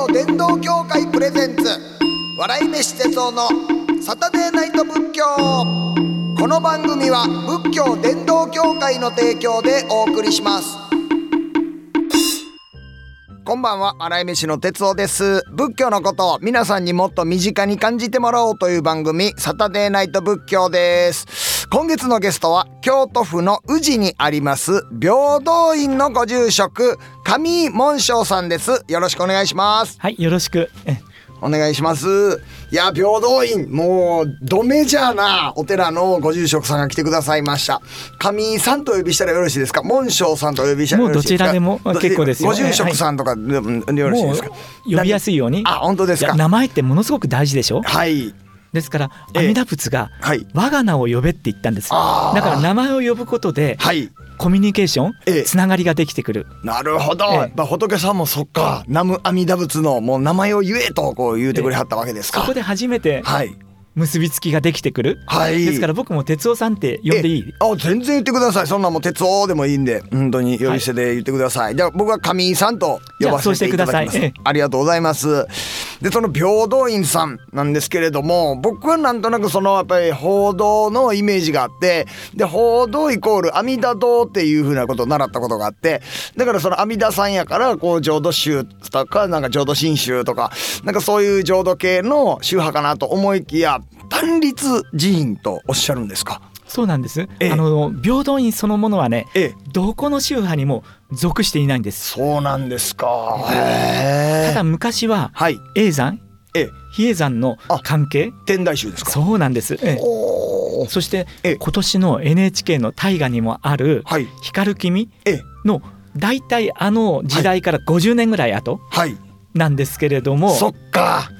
教伝道協会プレゼンツ。笑い飯哲夫のサタデーナイト仏教。この番組は仏教伝道協会の提供でお送りします。こんばんは笑い飯の哲夫です。仏教のことを皆さんにもっと身近に感じてもらおうという番組サタデーナイト仏教です。今月のゲストは京都府の宇治にあります平等院のご住職上井門章さんです。よろしくお願いします。はい、よろしく。えお願いします。いや平等院もうドメジャーなお寺のご住職さんが来てくださいました。上井さんとお呼びしたらよろしいですか？門章さんとお呼びしたらよろしいですか？もうどちらでも結構ですよご住職さんとかでもよろしいですか？呼びやすいように。あ本当ですか？名前ってものすごく大事でしょ？はいですからええ。阿弥陀仏がはい。我が名を呼べって言ったんですあー。だから名前を呼ぶことではい。コミュニケーションええ。つながりができてくる。なるほど、ええ。仏さんもそっか。南無阿弥陀仏のもう名前を言えとこう言うてくれはったわけですか、そこで初めてはい結びつきができてくる。はい。ですから僕も哲夫さんって呼んでいい？えあ全然言ってください。そんなんもう鉄夫でもいいんで。本当に呼び捨てで言ってください、じゃあ僕は上井さんと呼ばせていただきます。ありがとうございます。でその平等院さんなんですけれども僕はなんとなくそのやっぱり報道のイメージがあってで報道イコール阿弥陀堂っていうふうなことを習ったことがあってだからその阿弥陀さんやからこう浄土宗とかなんか浄土真宗とかなんかそういう浄土系の宗派かなと思いきや単立寺院とおっしゃるんですか？そうなんです。ええ。あの平等院そのものはねええ。どこの宗派にも属していないんです。そうなんですか。へただ昔ははい。永山え、比叡山の関係。天台宗ですか。そうなんです、ええ。そしてええ。今年の NHK の大河にもあるはい。「光る君。え、」の大体あの時代から50年ぐらい後はい。なんですけれども、そっか。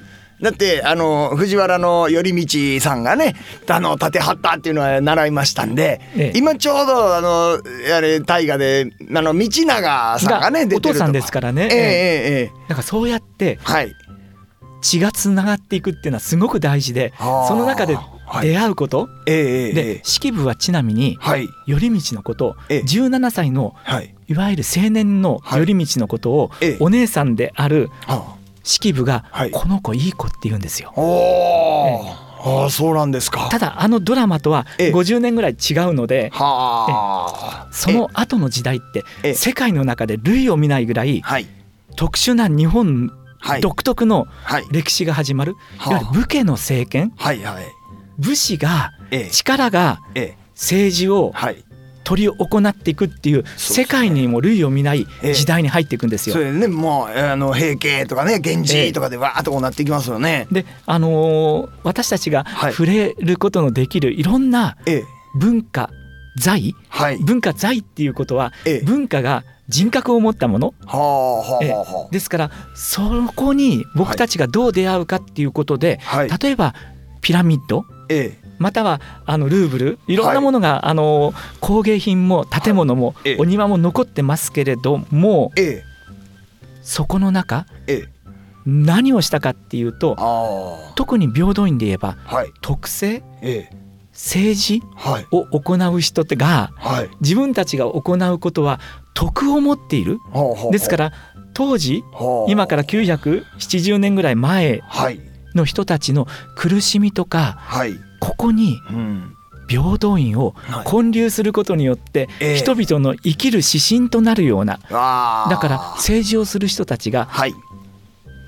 だってあの藤原の頼道さんがねあの立てはったっていうのは習いましたんで、ええ、今ちょうどあのあれ大河であの道長さんがね出てるお父さんですからね。ええええ、なんかそうやって、はい、血がつながっていくっていうのはすごく大事でその中で出会うこと、はい、で式部はちなみに、はい、頼道のことを17歳の、はい、いわゆる青年の頼道のことを、お姉さんである、はあ。式部がはい「この子いい子」って言うんですよ。あ。ああそうなんですか。ただあのドラマとはええ。50年ぐらい違うのではあ。その後の時代ってええ。世界の中で類を見ないぐらいはい。特殊な日本はい。独特のはい。歴史が始まるはあ。いわゆる武家の政権。はいはい。武士がええ。力がええ。政治をはい取り行っていくっていう世界にも類を見ないええ時代に入っていくんですよそ。れでねもうあの平家とかね源氏とかでわーっとこうなっていきますよね。であのー私たちがはい触れることのできるいろんなええ文化財はい。文化財っていうことはええ文化が人格を持ったものはあはあええはあはですからそこに僕たちがどう出会うかっていうことで、あ。はい。例えばピラミッドええまたはあのルーブルいろんなものが、あの工芸品も建物も、ええ。お庭も残ってますけれどもええ。そこの中ええ。何をしたかっていうとあ特に平等院で言えばあはい。徳政ええ。政治はい。を行う人ってがはい。自分たちが行うことは徳を持っている。ですから当時はあ。今から970年ぐらい前はい。の人たちの苦しみとかはい。ここにうん。平等院をはい建立することによってええ人々の生きる指針となるような。だから政治をする人たちがはい。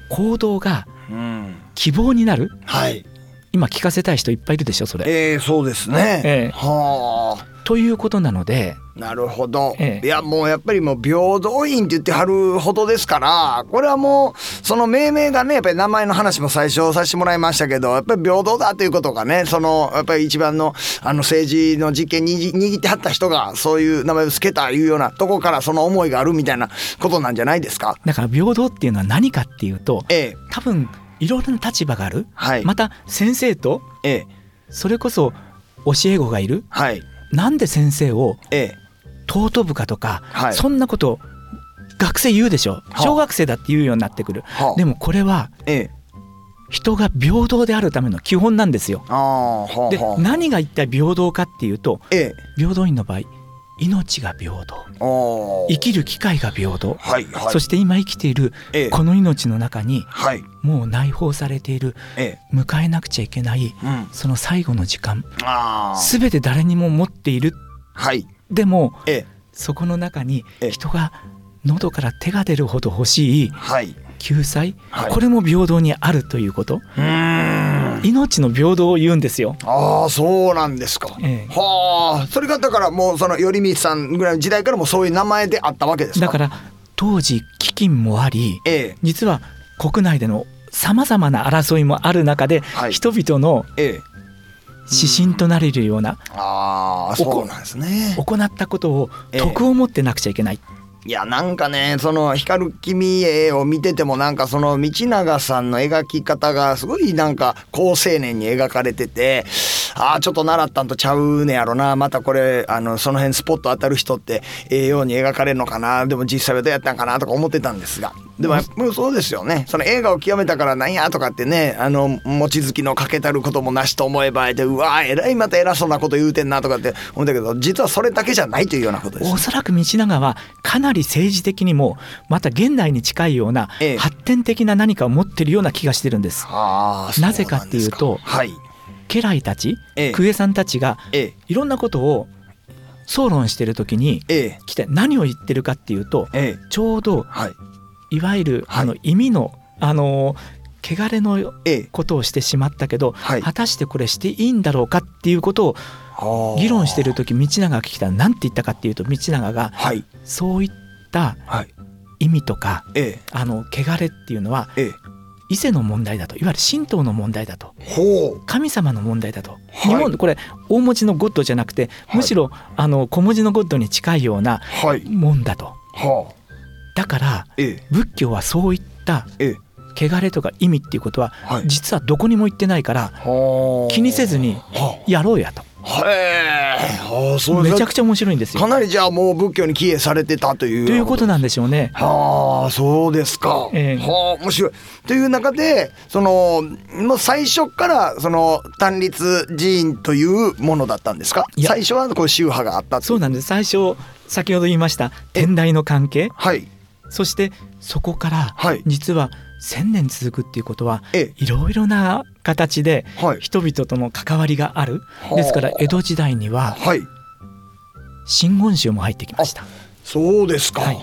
行動がうん。希望になる？はい。今聞かせたい人いっぱいいるでしょそれ。ええそうですね。ということなのでなるほど、ええ。いやもうやっぱりもう平等院って言ってはるほどですからこれはもうその命名がねやっぱり名前の話も最初させてもらいましたけどやっぱり平等だということがねそのやっぱり一番のあの政治の実権に握ってはった人がそういう名前を付けたいうようなとこからその思いがあるみたいなことなんじゃないですか？だから平等っていうのは何かっていうとええ。多分いろいろな立場がある。はい、また先生とええ。それこそ教え子がいる。はい。なんで先生をええ尊ぶかとか、はい。そんなこと学生言うでしょ。あ。小学生だって言うようになってくる。はあ。でもこれはええ。人が平等であるための基本なんですよ。はあではあ。何が一体平等かっていうとええ。平等院の場合命が平等。生きる機会が平等、はいはい。そして今生きているええ。この命の中にはい。もう内包されているえ迎えなくちゃいけないえうん。その最後の時間。全て誰にも持っているはいでもええ。そこの中にええ。人が喉から手が出るほど欲しいはい。救済、はい。これも平等にあるということ？うーん。命の平等を言うんですよ。ああそうなんですか、ええ。はあ。それがだからもうその頼光さんぐらいの時代からもそういう名前であったわけですか？だから当時飢饉もありええ。実は国内でのさまざまな争いもある中で、はい。人々のええ指針となれるようなああそうなんですね。行ったことをええ。徳を持ってなくちゃいけない。いやなんかねその光る君へを見ててもなんかその道長さんの描き方がすごいなんか好青年に描かれててああちょっと習ったんとちゃうねやろな。またこれあのその辺スポット当たる人ってええように描かれるのかな。でも実際はどうやったんかなとか思ってたんですが。でもやっぱりそうですよね。その映画を極めたからなんやとかってねあの望月のかけたることもなしと思えばでうわえらいまた偉そうなこと言うてんなとかって思ったけど実はそれだけじゃないというようなことです。おそらく道長はかなり政治的にもまた現代に近いようなええ。発展的な何かを持ってるような気がしてるんです。ああなぜかっていうとはい家来たちええ。公家さんたちがええ。いろんなことを討論してる時にええ。来て何を言ってるかっていうとええ。ちょうどはい。いわゆるはい。あの意味のあの汚れのええ。ことをしてしまったけどはい。果たしてこれしていいんだろうかっていうことを議論してる時道長が聞いた。ら何て言ったかっていうと道長がはい。そういったはい。意味とかえあの汚れっていうのはえええ伊勢の問題だといわゆる神道の問題だと神様の問題だと、い。日本これ大文字のゴッドじゃなくてはい。むしろあの小文字のゴッドに近いようなはい。もんだと。はあ。だからええ。仏教はそういったええ。汚れとか意味っていうことははい。実はどこにも言ってないからはあ。気にせずにはやろうやとあそう。ちめちゃくちゃ面白いんですよ。かなりじゃあもう仏教に帰依されてたという。ということなんでしょうね。はあそうですか、ええ。はあ面白い。という中でそのもう最初からその単立寺院というものだったんですか？最初はこう宗派があったそうなんです。最初先ほど言いました天台の関係。はい。そしてそこからはい。実は1,000年続くっていうことはえいろいろな形で人々との関わりがある。はあ。ですから江戸時代にははい。真言宗も入ってきました。そうですか、はい。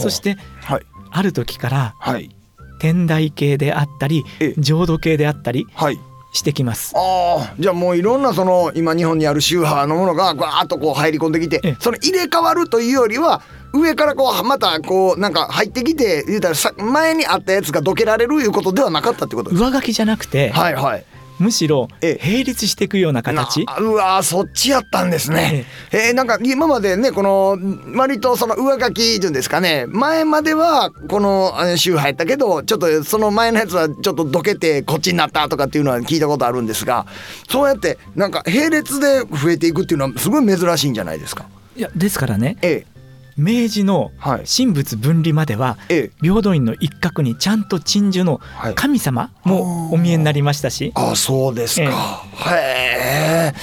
そしてはい。ある時からはい。天台系であったりええ。浄土系であったりはいしてきます。ああじゃあもういろんなその今日本にある宗派のものがガーッとこう入り込んできてええ。その入れ替わるというよりは上からこうまたこうなんか入ってきて言うたらさ前にあったやつがどけられるいうことではなかったってことですか？上書きじゃなくてはいはいむしろええ。並立していくような形。なうわーそっちやったんですね。えーなんか今までねこの割とその上書きっていうんですかね。前まではこのあの宗派やったけどちょっとその前のやつはちょっとどけてこっちになったとかっていうのは聞いたことあるんですがそうやってなんか並列で増えていくっていうのはすごい珍しいんじゃないですか。いやですからね。え明治のはい。神仏分離まではええ。え平等院の一角にちゃんと鎮守のはい。神様もお見えになりましたし。あそうですか。へえ。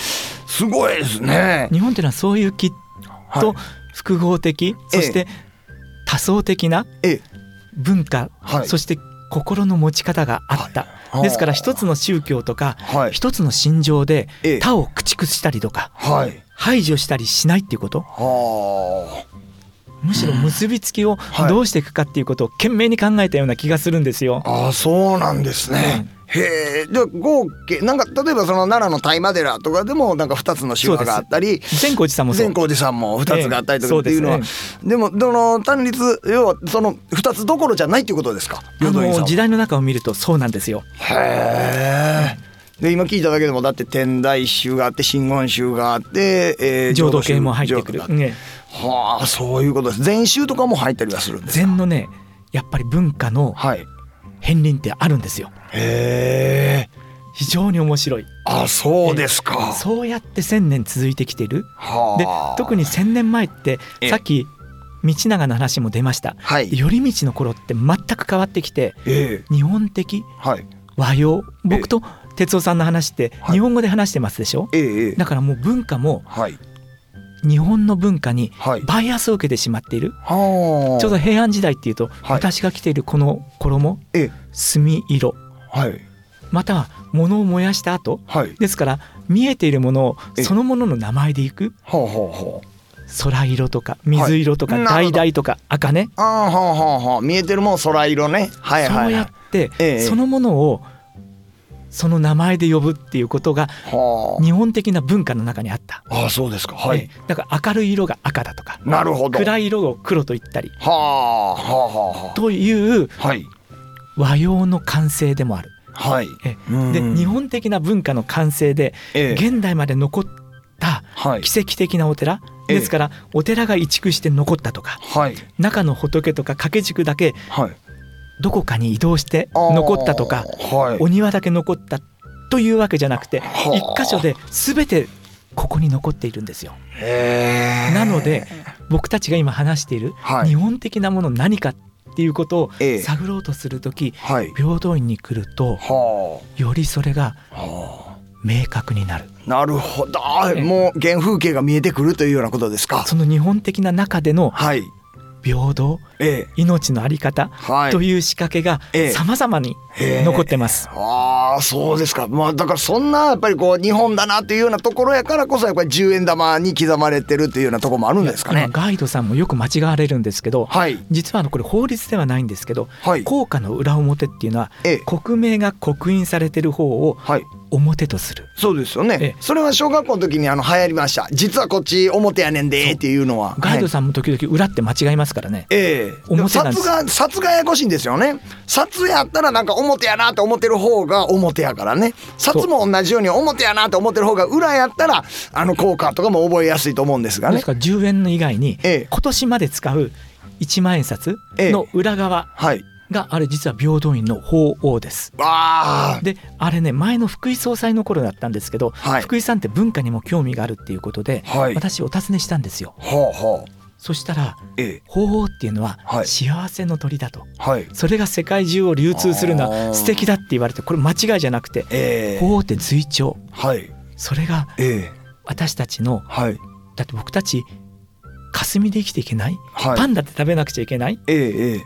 すごいですね。日本というのはそういうきっとはい。複合的そして多層的なええ。文化はい。そして心の持ち方があった。はい。ですから一つの宗教とかはい。一つの心情でええ。他を駆逐したりとかはい。排除したりしないっていうこと。はむしろ結びつきをはい。どうしていくかっていうことを懸命に考えたような気がするんですよ。ああそうなんですね。へえ。で合計なんか例えばその奈良の大麻寺とかでもなんか2つの宗派があったり善光寺さんも善光寺さんも2つがあったりとええかっていうのは、そうででもどの単立要はその2つどころじゃないっていうことですか？あの時代の中を見るとそうなんですよ。へえ。で今聞いただけでもだって天台宗があって真言宗があって、えー浄土系も入ってくる。ねはあ。そういうことです。禅宗とかも入ったりはするんですか？禅のねやっぱり文化のはい。片鱗ってあるんですよ。へえ。非常に面白い。あそうですか。そうやって千年続いてきてる。ではあ。特に千年前ってええ。さっき道長の話も出ました。はい。頼道の頃って全く変わってきてええ。日本的はい。和洋。僕と哲夫さんの話ってはい。日本語で話してますでしょ、ええええ。だからもう文化もはい日本の文化にはい。バイアスを受けてしまっている、はあ。ちょうど平安時代っていうと、はい。私が着ているこの衣え墨色。はい。または物を燃やした後はい。ですから見えているものをえそのものの名前でいく。ほうほうほう空色とか水色とか橙とか赤ね、ああはあはあはあ。見えてるもん空色ね。はいはい、はい、そうやってええ。そのものをその名前で呼ぶっていうことがは日本的な文化の中にあった。あああそうですか。はい、ええ。だから明るい色が赤だとかなるほど。暗い色を黒と言ったりはあはあはあはというあはい。和様の感性でもある。はい。えうん。で日本的な文化の感性でええ。現代まで残ったはい。奇跡的なお寺ええ。ですからお寺が移築して残ったとかはい。中の仏とか掛け軸だけはいどこかに移動して残ったとかはい。お庭だけ残ったというわけじゃなくてはあ。一箇所で全てここに残っているんですよ。なので僕たちが今話しているはい。日本的なもの何かっていうことをええ。探ろうとする時はい。平等院に来るとはよりそれが明確になる。なるほど。もう原風景が見えてくるというようなことですか。その日本的な中でのはい平等ええ。命のあり方はい。という仕掛けがええ。様々に残ってます。ああそうですか。まあだからそんなやっぱりこう日本だなっていうようなところやからこそやっぱり10円玉に刻まれてるっていうようなところもあるんですかね。今ガイドさんもよく間違われるんですけどはい。実はあのこれ法律ではないんですけどはい。効果の裏表っていうのはええ。国名が刻印されてる方をはい表とする。そうですよね、ええ。それは小学校の時にあの流行りました。実はこっち表やねんでっていうのは。ガイドはいさんも時々裏って間違いますからね。ええ。表なんです。札が札がややこしいんですよね。札やったらなんか表やなって思ってる方が表やからね。札も同じように表やなって思ってる方が裏やったらあの効果とかも覚えやすいと思うんですがね。ですから10円の以外にええ。今年まで使う1万円札の裏側はいがあれ実は平等院の法王です。であれね前の福井総裁の頃だったんですけど、はい。福井さんって文化にも興味があるっていうことで、はい。私お尋ねしたんですよ。ほうほうそしたらええ。法王っていうのははい。幸せの鳥だと、はい。それが世界中を流通するのは素敵だって言われてこれ間違いじゃなくてええ。法王って随調はい。それがええ。私たちのはい。だって僕たち霞で生きていけない、はい。パンダって食べなくちゃいけない？ええええ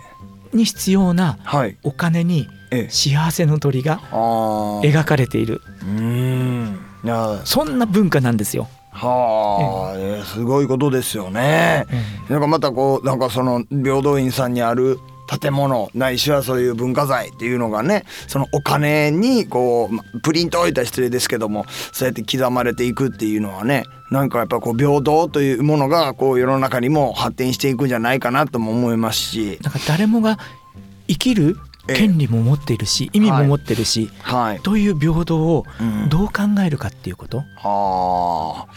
に必要なはい。お金にええ。幸せの鳥が描かれている。うーん。いやそんな文化なんですよ。はあ、ええ。すごいことですよね。なんかまたこうなんかその平等院さんにある建物ないしはそういう文化財っていうのがねそのお金にこうプリント置いた失礼ですけどもそうやって刻まれていくっていうのはねなんかやっぱこう平等というものがこう世の中にも発展していくんじゃないかなとも思いますし。なんか誰もが生きる権利も持っているし意味も持ってるし、はい。という平等をうん。どう考えるかっていうこと、はあ。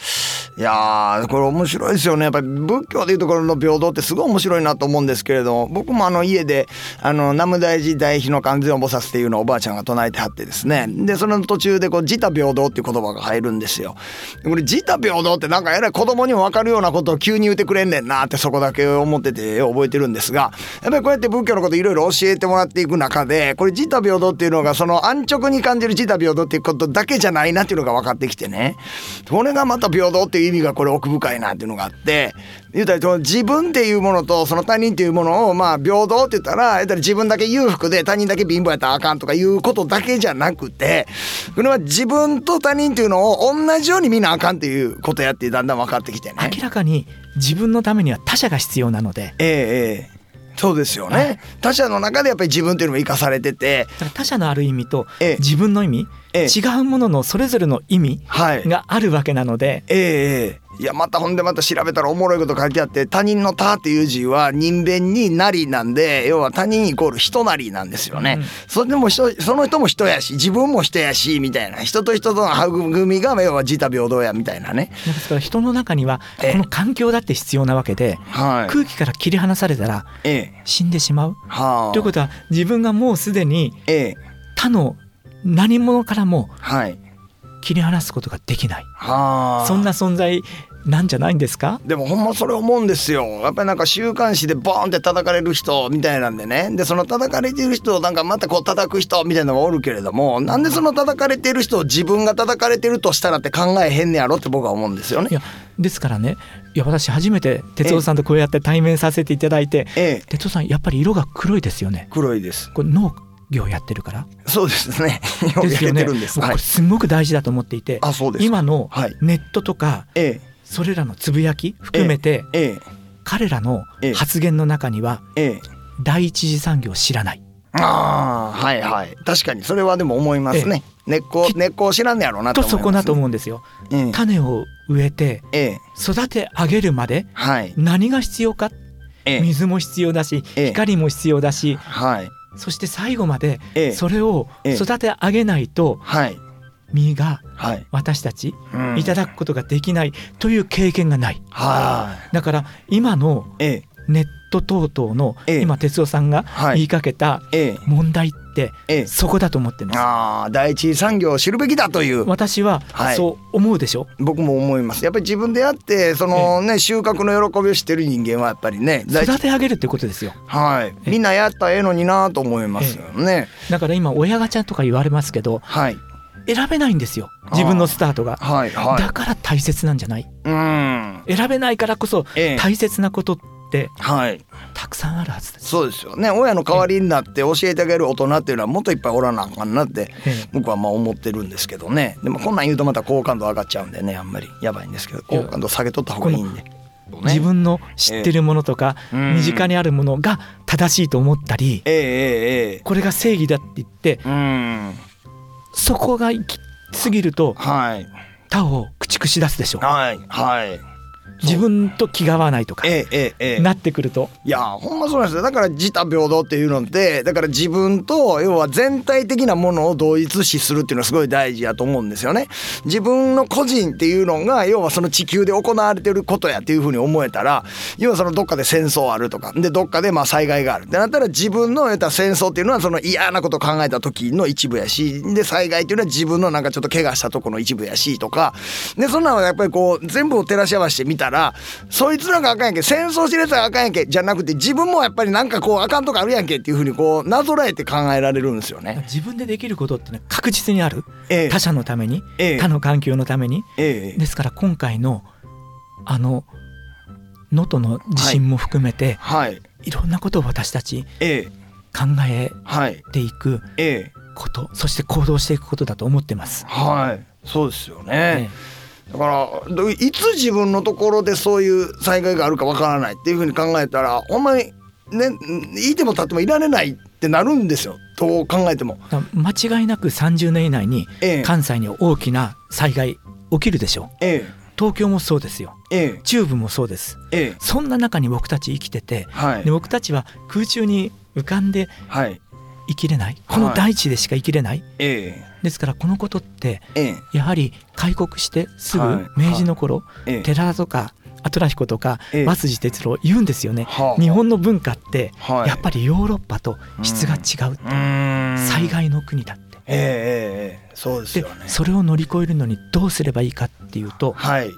いやーこれ面白いですよね。やっぱり仏教でいうところの平等ってすごい面白いなと思うんですけれども僕もあの家であの南無大寺大悲の完全菩薩っていうのをおばあちゃんが唱えてはってですね。でその途中でこう自他平等っていう言葉が入るんですよ。これ自他平等ってなんかえらい子供にも分かるようなことを急に言ってくれんねんなってそこだけ思ってて覚えてるんですがやっぱりこうやって仏教のこといろいろ教えてもらっていく中でこれ自他平等っていうのがその安直に感じる自他平等っていうことだけじゃないなっていうのが分かってきてねこれがまた平等っていう意味がこれ奥深いなっていうのがあって言うたら自分っていうものとその他人っていうものをまあ平等って言ったら言ったら自分だけ裕福で他人だけ貧乏やったらあかんとかいうことだけじゃなくてこれは自分と他人っていうのを同じように見なあかんっていうことやってだんだん分かってきてね。明らかに自分のためには他者が必要なのでええええそうですよね、はい。他者の中でやっぱり自分っていうのも生かされてて。他者のある意味とええ。自分の意味、ええ。違うもののそれぞれの意味はい。があるわけなので、ええええいやまたほんでまた調べたらおもろいこと書いてあって他人の他っていう字は人弁になりなんで要は他人イコール人なりなんですよね、うん。それでも人その人も人やし自分も人やしみたいな。人と人との育みが要は自他平等やみたいなね。ですから人の中にはええ。この環境だって必要なわけで、はい。空気から切り離されたらええ。死んでしまう。はあ。ということは自分がもうすでにええ。他の何者からもはい切り離すことができない、はあ。そんな存在なんじゃないんですか？でもほんまそれ思うんですよ。やっぱりなんか週刊誌でボーンって叩かれる人みたいなんでね。でその叩かれてる人をなんかまたこう叩く人みたいなのがおるけれどもなんでその叩かれてる人を自分が叩かれてるとしたらって考えへんねやろって僕は思うんですよね。ですからねいや私初めて哲夫さんとこうやって対面させていただいてええ。哲夫さんやっぱり色が黒いですよね。黒いです。これ農業やってるからそうですね。よくやってですよねるんです。はい。すごく大事だと思っていてあそうですか。今のはい。ネットとかえそれらのつぶやき含めてええ彼らのええ発言の中にはえええ第一次産業を知らないああはいはい確かにそれはでも思いますね。根っこ根っこを知らんねやろうなと思います、とそこだと思うんですよええ種を植えてええ育て上げるまではい。何が必要かええ水も必要だしええ光も必要だしはい。そして最後までええ。それをええ。育て上げないとはい。実がはい。私たちうん。いただくことができないという経験がない。はだから今のネット等々のええ。今哲夫さんがはい。言いかけたええ。問題ってええ。そこだと思ってるんです。ああ第一次産業を知るべきだという。私ははい。そう思うでしょ？僕も思います。やっぱり自分でやってそのね収穫の喜びを知ってる人間はやっぱりね育て上げるってことですよ。はい。えみんなやったらええのになと思いますよね。だから今親ガチャとか言われますけどはい。選べないんですよ。自分のスタートが。はいはい。だから大切なんじゃない？うん。選べないからこそええ。大切なことってはい。たくさんあるはずです。そうですよね。親の代わりになって教えてあげる大人っていうのはもっといっぱいおらなあかんなってええ。僕はまあ思ってるんですけどね。でもこんなん言うとまた好感度上がっちゃうんでねあんまり。やばいんですけど好感度下げとった方がいいんで、ね。自分の知ってるものとかうん。身近にあるものが正しいと思ったりえこれが正義だって言ってえうん。そこが行き過ぎるとはい。他を駆逐し出すでしょはいはい自分と気が合わないとかええええええ。なってくると。いやほんまそうなんですよ。だから自他平等っていうのってだから自分と要は全体的なものを同一視するっていうのはすごい大事やと思うんですよね。自分の個人っていうのが要はその地球で行われてることやっていうふうに思えたら要はそのどっかで戦争あるとかでどっかでまあ災害がある。ってなったら自分の言ったら戦争っていうのはその嫌なことを考えた時の一部やしで災害っていうのは自分のなんかちょっと怪我したとこの一部やしとかでそんなのやっぱりこう全部を照らし合わせてみたらそいつらがあかんやんけ。戦争してるやつがあかんやんけ。じゃなくて自分もやっぱりなんかこうあかんとこあるやんけっていうふうにこうなぞらえて考えられるんですよね。自分でできることってね確実にある。ええ。他者のためにええ。他の環境のために。ええ。ですから今回のあの能登の地震も含めて、はい。い、ろんなことを私たちええ。考えはいてい。くええ。ことそして行動していくことだと思ってます。はい。そうですよね。えだからどいつ自分のところでそういう災害があるかわからないっていうふうに考えたらほんまにねいても立ってもいられないってなるんですよ。どう考えても。間違いなく30年以内にええ。関西に大きな災害起きるでしょう。え東京もそうですよ。ええ。中部もそうです。ええ。そんな中に僕たち生きててはい。で僕たちは空中に浮かんではい。生きれない？この大地でしか生きれない、えですからこのことってやはり開国してすぐはい。明治の頃、ええ。寺田とか虎彦とかええ。和辻哲郎言うんですよね、はあ日本の文化ってはい。やっぱりヨーロッパと質が違う災害の国だって。えそうですでよね。それを乗り越えるのにどうすればいいかっていうとはい。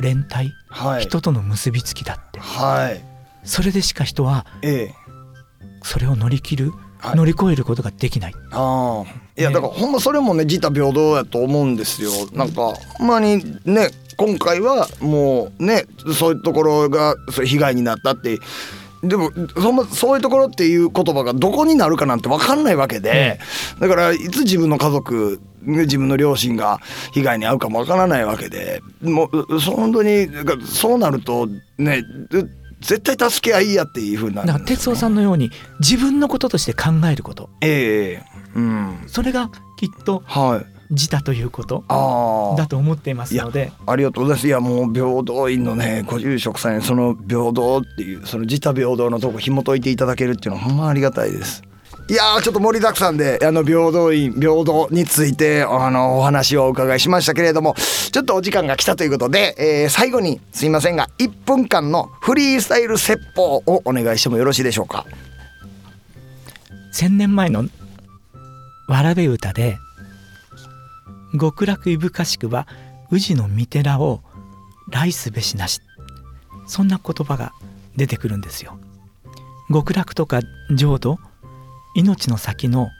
連帯はい。人との結びつきだって。はい。それでしか人はええ。それを乗り切るはい乗り越えることができない。ああ。いやね。だからほんまそれもね自他平等やと思うんですよ。なんかほんまにね今回はもうねそういうところが被害になったってでもほんまそういうところっていう言葉がどこになるかなんて分かんないわけで、だからいつ自分の家族自分の両親が被害に遭うかも分からないわけでもうそ本当にそうなるとね絶対助け合いやっていうふうになるだから哲夫さんのように自分のこととして考えること。ええうん。それがきっとはい。自他ということああだと思っていますので。ありがとうございます。いやもう平等院のねご住職さんにその平等っていうその自他平等のとこ紐解いていただけるっていうのはほんまありがたいです。いやちょっと盛りだくさんであの平等院平等についてあのお話をお伺いしましたけれどもちょっとお時間が来たということで、えー最後にすいませんが1分間のフリースタイル説法をお願いしてもよろしいでしょうか？千年前のわらべ歌で極楽いぶかしくは宇治の御寺を来すべしなしそんな言葉が出てくるんですよ極楽とか浄土命の先の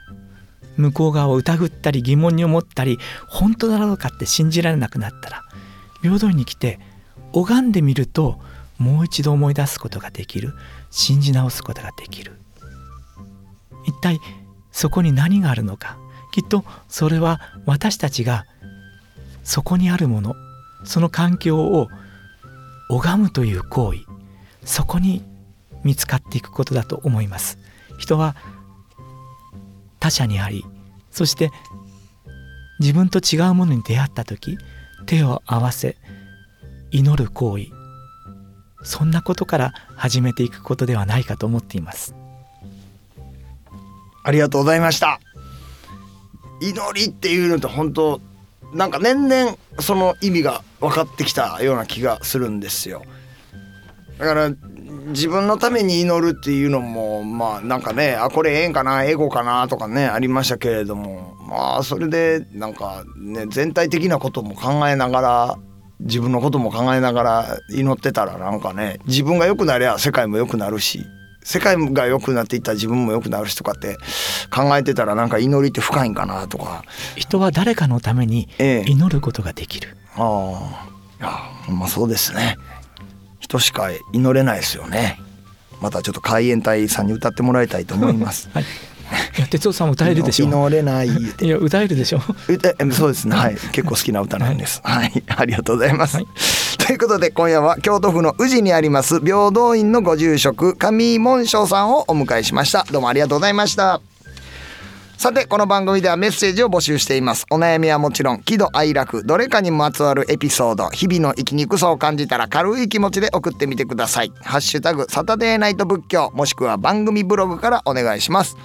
向こう側を疑ったり疑問に思ったり本当だろうかって信じられなくなったら平等院に来て拝んでみるともう一度思い出すことができる。信じ直すことができる。一体そこに何があるのか。きっとそれは私たちがそこにあるものその環境を拝むという行為そこに見つかっていくことだと思います。人は他者にありそして自分と違うものに出会った時手を合わせ祈る行為。そんなことから始めていくことではないかと思っています。ありがとうございました。祈りっていうのと本当なんか年々その意味が分かってきたような気がするんですよ。だから自分のために祈るっていうのもまあなんかねあこれええんかなエゴかなとかねありましたけれどもまあそれでなんかね全体的なことも考えながら自分のことも考えながら祈ってたらなんかね自分が良くなりゃ世界も良くなるし世界が良くなっていったら自分も良くなるしとかって考えてたらなんか祈りって深いんかなとか。人は誰かのために祈ることができる、ええ、ああまあそうですね人しか祈れないですよね。またちょっと海援隊さんに歌ってもらいたいと思います、はい。いや哲夫さん歌えるでしょ祈れないいや歌えるでしょ歌そうですね。はい。結構好きな歌なんです、はい、はい、ありがとうございます、はい、ということで今夜は京都府の宇治にあります平等院のご住職上門章さんをお迎えしました。どうもありがとうございましたさてこの番組ではメッセージを募集していますお悩みはもちろん喜怒哀楽どれかにまつわるエピソード日々の生きにくさを感じたら軽い気持ちで送ってみてくださいハッシュタグサタデーナイト仏教もしくは番組ブログからお願いします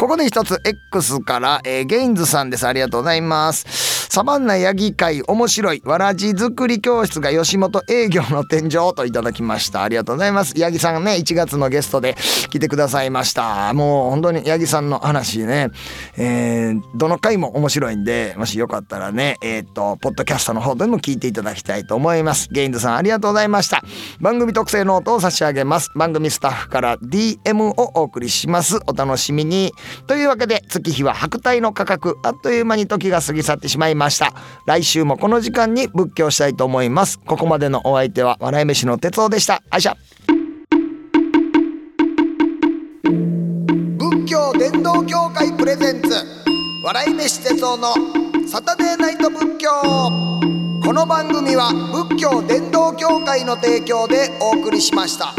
ここで一つ X から、えー、ゲインズさんです。ありがとうございます。サバンナ八木回面白いわらじ作り教室が吉本営業の天井といただきました。ありがとうございます。八木さんね、1月のゲストで来てくださいました。もう本当に八木さんの話ね、えー、どの回も面白いんで、もしよかったらね、えっ、ー、と、ポッドキャストの方でも聞いていただきたいと思います。ゲインズさんありがとうございました。番組特製ノートを差し上げます。番組スタッフから DM をお送りします。お楽しみに。というわけで月日は白帯の価格あっという間に時が過ぎ去ってしまいますました。来週もこの時間に仏教したいと思います。ここまでのお相手は笑い飯の哲夫でした。あいしゃ仏教伝道協会プレゼンツ笑い飯哲夫のサタデーナイト仏教。この番組は仏教伝道協会の提供でお送りしました。